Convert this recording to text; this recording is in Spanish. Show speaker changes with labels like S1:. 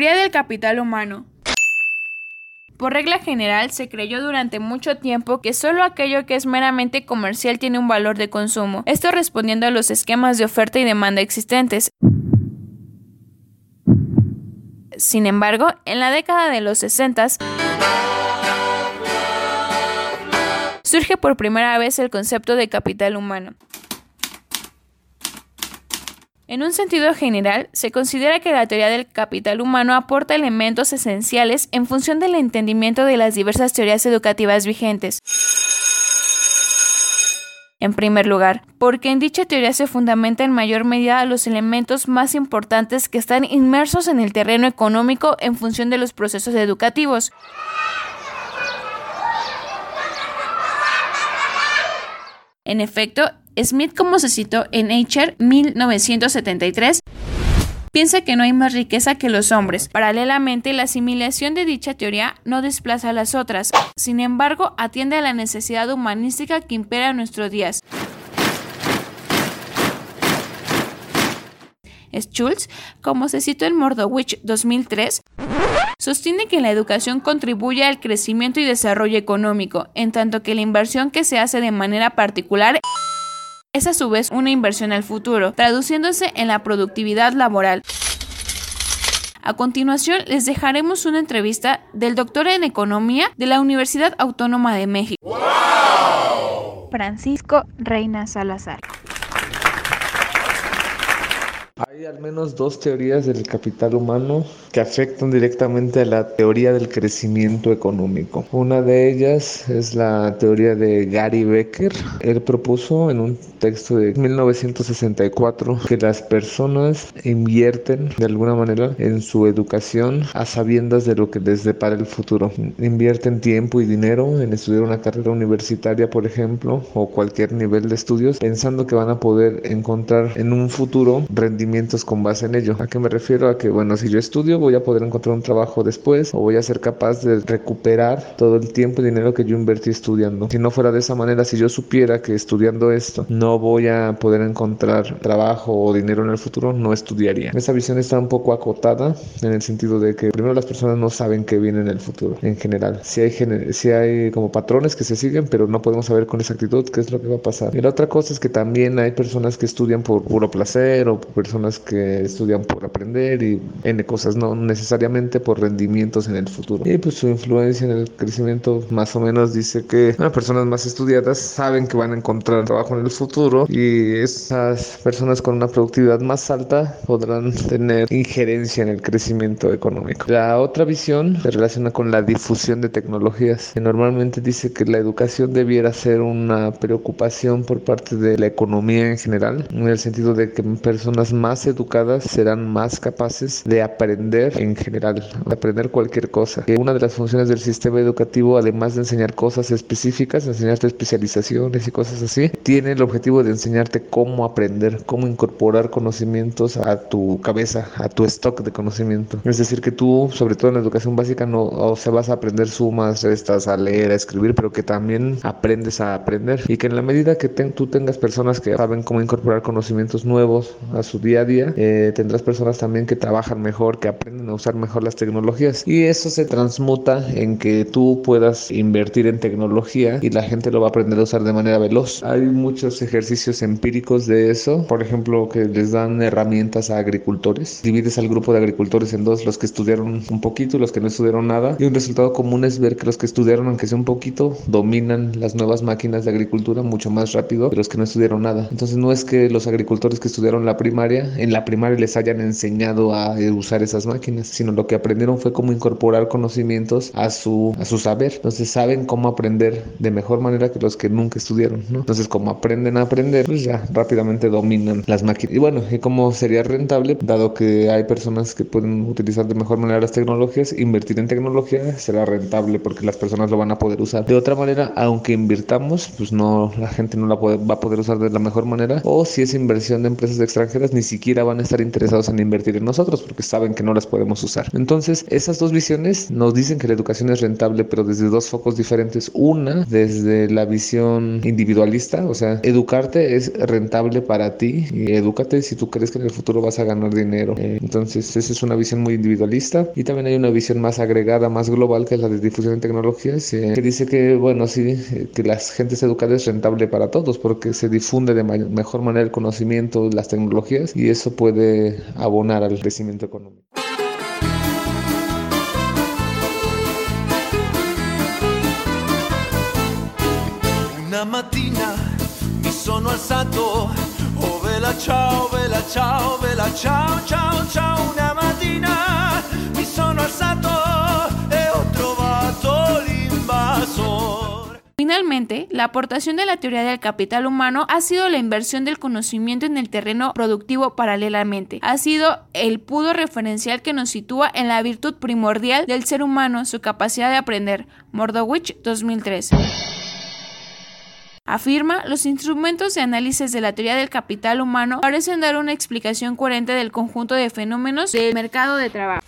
S1: Teoría del capital humano. Por regla general, se creyó durante mucho tiempo que solo aquello que es meramente comercial tiene un valor de consumo, esto respondiendo a los esquemas de oferta y demanda existentes. Sin embargo, en la década de los 60 surge por primera vez el concepto de capital humano. En un sentido general, se considera que la teoría del capital humano aporta elementos esenciales en función del entendimiento de las diversas teorías educativas vigentes. En primer lugar, porque en dicha teoría se fundamenta en mayor medida los elementos más importantes que están inmersos en el terreno económico en función de los procesos educativos. En efecto, Smith, como se citó en Nature 1973, piensa que no hay más riqueza que los hombres. Paralelamente, la asimilación de dicha teoría no desplaza a las otras, sin embargo, atiende a la necesidad humanística que impera en nuestros días. Schultz, como se citó en Mordowich 2003, sostiene que la educación contribuye al crecimiento y desarrollo económico, en tanto que la inversión que se hace de manera particular es a su vez una inversión al futuro, traduciéndose en la productividad laboral. A continuación les dejaremos una entrevista del doctor en economía de la Universidad Autónoma de México, Francisco Reina Salazar.
S2: Hay al menos dos teorías del capital humano que afectan directamente a la teoría del crecimiento económico. Una de ellas es la teoría de Gary Becker. Él propuso en un texto de 1964 que las personas invierten de alguna manera en su educación a sabiendas de lo que les depara el futuro. Invierten tiempo y dinero en estudiar una carrera universitaria, por ejemplo, o cualquier nivel de estudios, pensando que van a poder encontrar en un futuro rendimientos con base en ello. ¿A qué me refiero? A que, bueno, si yo estudio, voy a poder encontrar un trabajo después o voy a ser capaz de recuperar todo el tiempo y dinero que yo invertí estudiando. Si no fuera de esa manera, si yo supiera que estudiando esto no voy a poder encontrar trabajo o dinero en el futuro, no estudiaría. Esa visión está un poco acotada en el sentido de que primero las personas no saben qué viene en el futuro en general. Si hay, si hay como patrones que se siguen, pero no podemos saber con exactitud qué es lo que va a pasar. Y la otra cosa es que también hay personas que estudian por puro placer o personas que estudian por aprender y N cosas, no necesariamente por rendimientos en el futuro. Y pues su influencia en el crecimiento más o menos dice que las personas más estudiadas saben que van a encontrar trabajo en el futuro y esas personas con una productividad más alta podrán tener injerencia en el crecimiento económico. La otra visión se relaciona con la difusión de tecnologías, que normalmente dice que la educación debiera ser una preocupación por parte de la economía en general, en el sentido de que personas más educadas serán más capaces de aprender en general, de aprender cualquier cosa. Que una de las funciones del sistema educativo, además de enseñar cosas específicas, enseñarte especializaciones y cosas así, tiene el objetivo de enseñarte cómo aprender, cómo incorporar conocimientos a tu cabeza, a tu stock de conocimiento. Es decir, que tú, sobre todo en la educación básica, no o se vas a aprender sumas, restas, a leer, a escribir, pero que también aprendes a aprender y que en la medida que tú tengas personas que saben cómo incorporar conocimientos nuevos a su día a día, eh, tendrás personas también que trabajan mejor, que aprenden a usar mejor las tecnologías y eso se transmuta en que tú puedas invertir en tecnología y la gente lo va a aprender a usar de manera veloz. Hay muchos ejercicios empíricos de eso, por ejemplo, que les dan herramientas a agricultores. Divides al grupo de agricultores en dos, los que estudiaron un poquito y los que no estudiaron nada. Y un resultado común es ver que los que estudiaron, aunque sea un poquito, dominan las nuevas máquinas de agricultura mucho más rápido que los que no estudiaron nada. Entonces no es que los agricultores que estudiaron la primaria, en la primaria les hayan enseñado a usar esas máquinas, sino lo que aprendieron fue cómo incorporar conocimientos a su, a su saber. Entonces saben cómo aprender de mejor manera que los que nunca estudiaron, ¿no? Entonces como aprenden a aprender, pues ya rápidamente dominan las máquinas. Y bueno, ¿y cómo sería rentable? Dado que hay personas que pueden utilizar de mejor manera las tecnologías, invertir en tecnología será rentable porque las personas lo van a poder usar. De otra manera, aunque invirtamos, pues no, la gente no la puede, va a poder usar de la mejor manera. O si es inversión de empresas extranjeras, ni siquiera siquiera van a estar interesados en invertir en nosotros porque saben que no las podemos usar. Entonces, esas dos visiones nos dicen que la educación es rentable, pero desde dos focos diferentes. Una, desde la visión individualista, o sea, educarte es rentable para ti y edúcate si tú crees que en el futuro vas a ganar dinero. Eh, entonces, esa es una visión muy individualista y también hay una visión más agregada, más global, que es la de difusión de tecnologías, que dice que, bueno, sí, eh, que la gente se educada es rentable para todos porque se difunde de mejor manera el conocimiento, las tecnologías y eso puede abonar al crecimiento económico.
S3: Una mattina mi sono alzato, oh vela ciao, vela ciao, vela ciao, ciao, ciao,
S1: la aportación de la teoría del capital humano ha sido la inversión del conocimiento en el terreno productivo paralelamente. Ha sido el pudo referencial que nos sitúa en la virtud primordial del ser humano, su capacidad de aprender. Mordowich 2013. Afirma, los instrumentos de análisis de la teoría del capital humano parecen dar una explicación coherente del conjunto de fenómenos del mercado de trabajo.